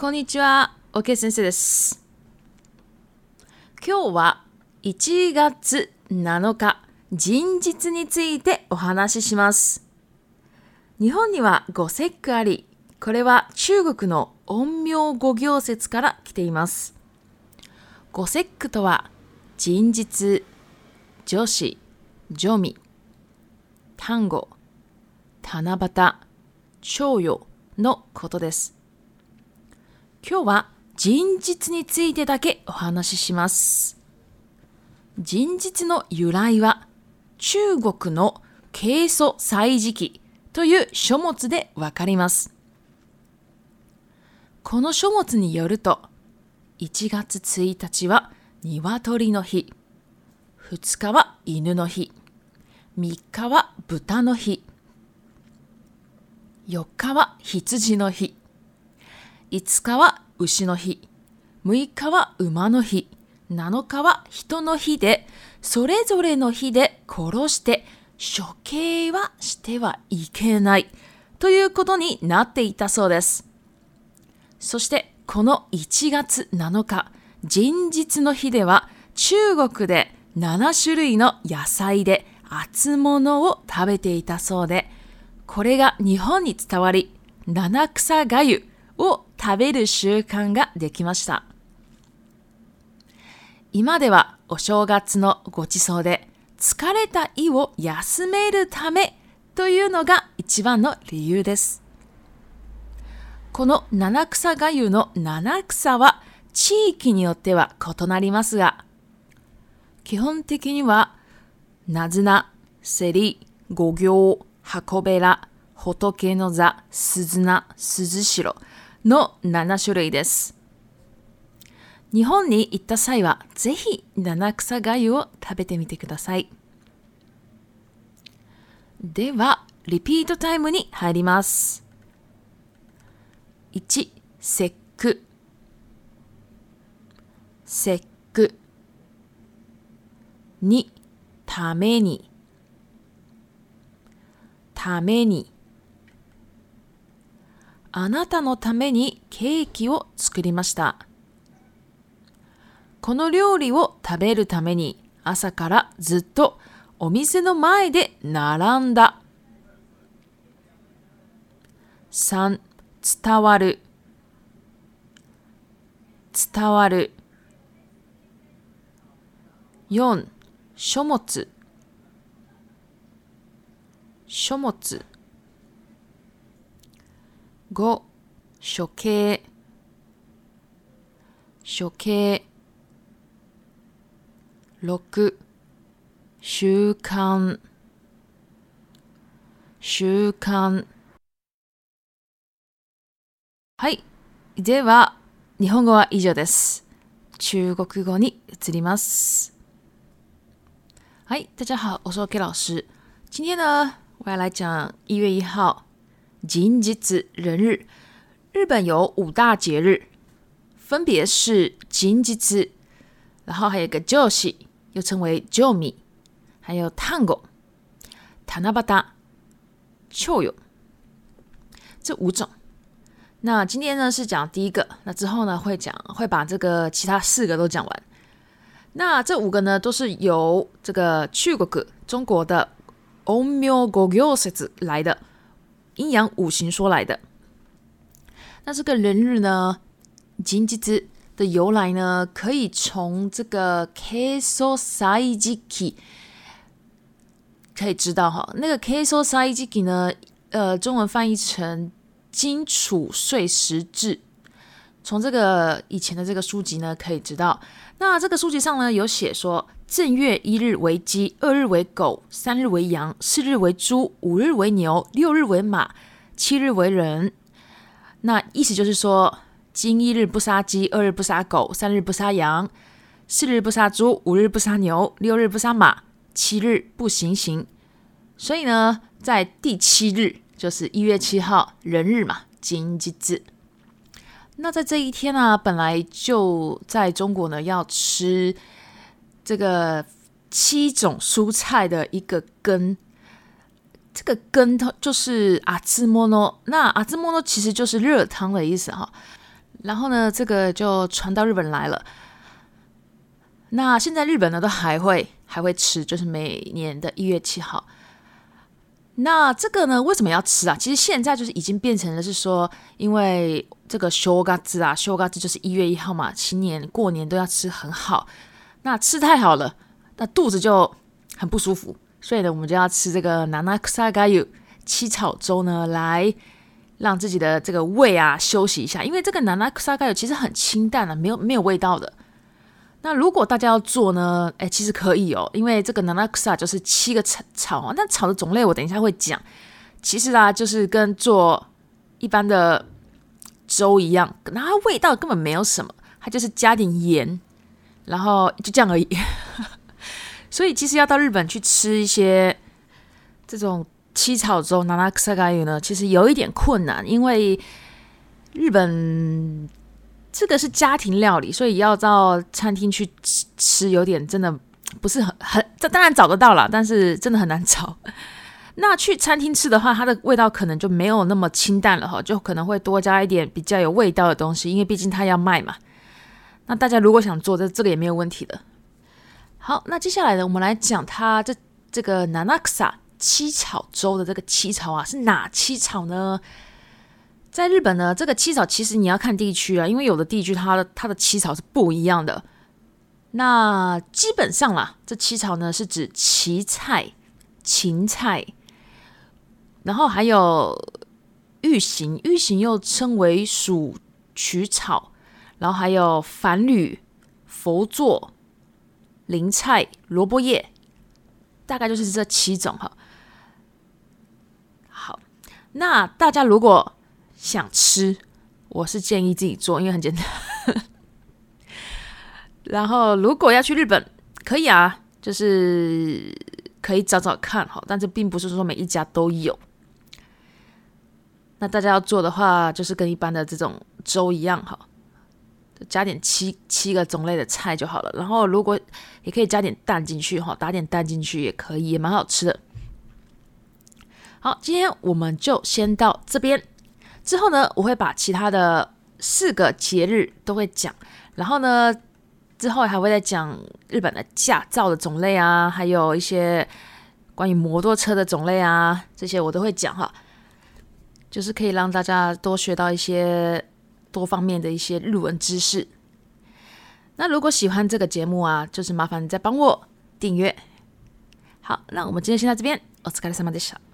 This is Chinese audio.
こんにちは、OK 先生です。今日は1月7日、人日についてお話しします。日本には五節句あり、これは中国の陰陽五行説から来ています。五節句とは、人日、女子、女味、単語、七夕、長与のことです。今日は人実についてだけお話しします。人実の由来は中国の経祖祭事記という書物でわかります。この書物によると1月1日は鶏の日、2日は犬の日、3日は豚の日、4日は羊の日、5日は牛の日、6日は馬の日、7日は人の日で、それぞれの日で殺して処刑はしてはいけないということになっていたそうです。そしてこの1月7日、人日の日では中国で7種類の野菜で厚物を食べていたそうで、これが日本に伝わり、七草がゆを食べる習慣ができました。今ではお正月のごちそうで疲れた胃を休めるためというのが一番の理由です。この七草がゆの七草は地域によっては異なりますが、基本的には、なずな、せり、五行、箱べら、仏の座、鈴名、鈴代、の7種類です。日本に行った際は、ぜひ七草がゆを食べてみてください。では、リピートタイムに入ります。1、節句。節句。2、ために。ために。あなたのためにケーキを作りました。この料理を食べるために朝からずっとお店の前で並んだ。3. 伝わる伝わる4書物書物5処刑処刑六、習慣習慣はいでは日本語は以上です中国語に移りますはい大家好お是 OK 老师今天呢我要来讲1月1号金吉子人日，日本有五大节日，分别是金吉子，然后还有个旧喜，又称为旧米，还有探狗、塔纳巴达、秋友这五种。那今天呢是讲第一个，那之后呢会讲，会把这个其他四个都讲完。那这五个呢都是由这个去国，中国的欧妙国角色子来的。阴阳五行说来的，那这个人日呢，金济之的由来呢，可以从这个 Kosaiji 可以知道哈。那个 Kosaiji 呢，呃，中文翻译成金属碎石制。从这个以前的这个书籍呢，可以知道，那这个书籍上呢有写说，正月一日为鸡，二日为狗，三日为羊，四日为猪，五日为牛，六日为马，七日为人。那意思就是说，今一日不杀鸡，二日不杀狗，三日不杀羊，四日不杀猪，五日不杀牛，六日不杀马，七日不行刑。所以呢，在第七日，就是一月七号人日嘛，金鸡子。那在这一天呢，本来就在中国呢要吃这个七种蔬菜的一个根，这个根它就是阿兹莫诺，那阿兹莫诺其实就是热汤的意思哈。然后呢，这个就传到日本来了。那现在日本呢都还会还会吃，就是每年的一月七号。那这个呢为什么要吃啊？其实现在就是已经变成了是说因为。这个修嘎子啊，修嘎子就是一月一号嘛，新年过年都要吃很好。那吃太好了，那肚子就很不舒服。所以呢，我们就要吃这个南南克萨盖有七草粥呢，来让自己的这个胃啊休息一下。因为这个南南克萨盖有其实很清淡的，没有没有味道的。那如果大家要做呢，哎，其实可以哦，因为这个南南克萨就是七个草啊，那草的种类我等一下会讲。其实啊，就是跟做一般的。粥一样，那它味道根本没有什么，它就是加点盐，然后就这样而已。所以其实要到日本去吃一些这种七草粥拿拉克萨咖鱼呢，其实有一点困难，因为日本这个是家庭料理，所以要到餐厅去吃吃有点真的不是很很，这当然找得到了，但是真的很难找。那去餐厅吃的话，它的味道可能就没有那么清淡了哈，就可能会多加一点比较有味道的东西，因为毕竟它要卖嘛。那大家如果想做，这这个也没有问题的。好，那接下来呢，我们来讲它这这个 n a n a k s a 七草粥的这个七草啊，是哪七草呢？在日本呢，这个七草其实你要看地区啊，因为有的地区它的它的七草是不一样的。那基本上啦，这七草呢是指芹菜、芹菜。然后还有玉形，玉形又称为鼠曲草，然后还有返绿、佛座、灵菜、萝卜叶，大概就是这七种哈。好，那大家如果想吃，我是建议自己做，因为很简单。然后如果要去日本，可以啊，就是可以找找看哈，但这并不是说每一家都有。那大家要做的话，就是跟一般的这种粥一样哈，加点七七个种类的菜就好了。然后如果也可以加点蛋进去哈，打点蛋进去也可以，也蛮好吃的。好，今天我们就先到这边，之后呢，我会把其他的四个节日都会讲，然后呢，之后还会再讲日本的驾照的种类啊，还有一些关于摩托车的种类啊，这些我都会讲哈。就是可以让大家多学到一些多方面的一些日文知识。那如果喜欢这个节目啊，就是麻烦你再帮我订阅。好，那我们今天先到这边，お疲れ様でした。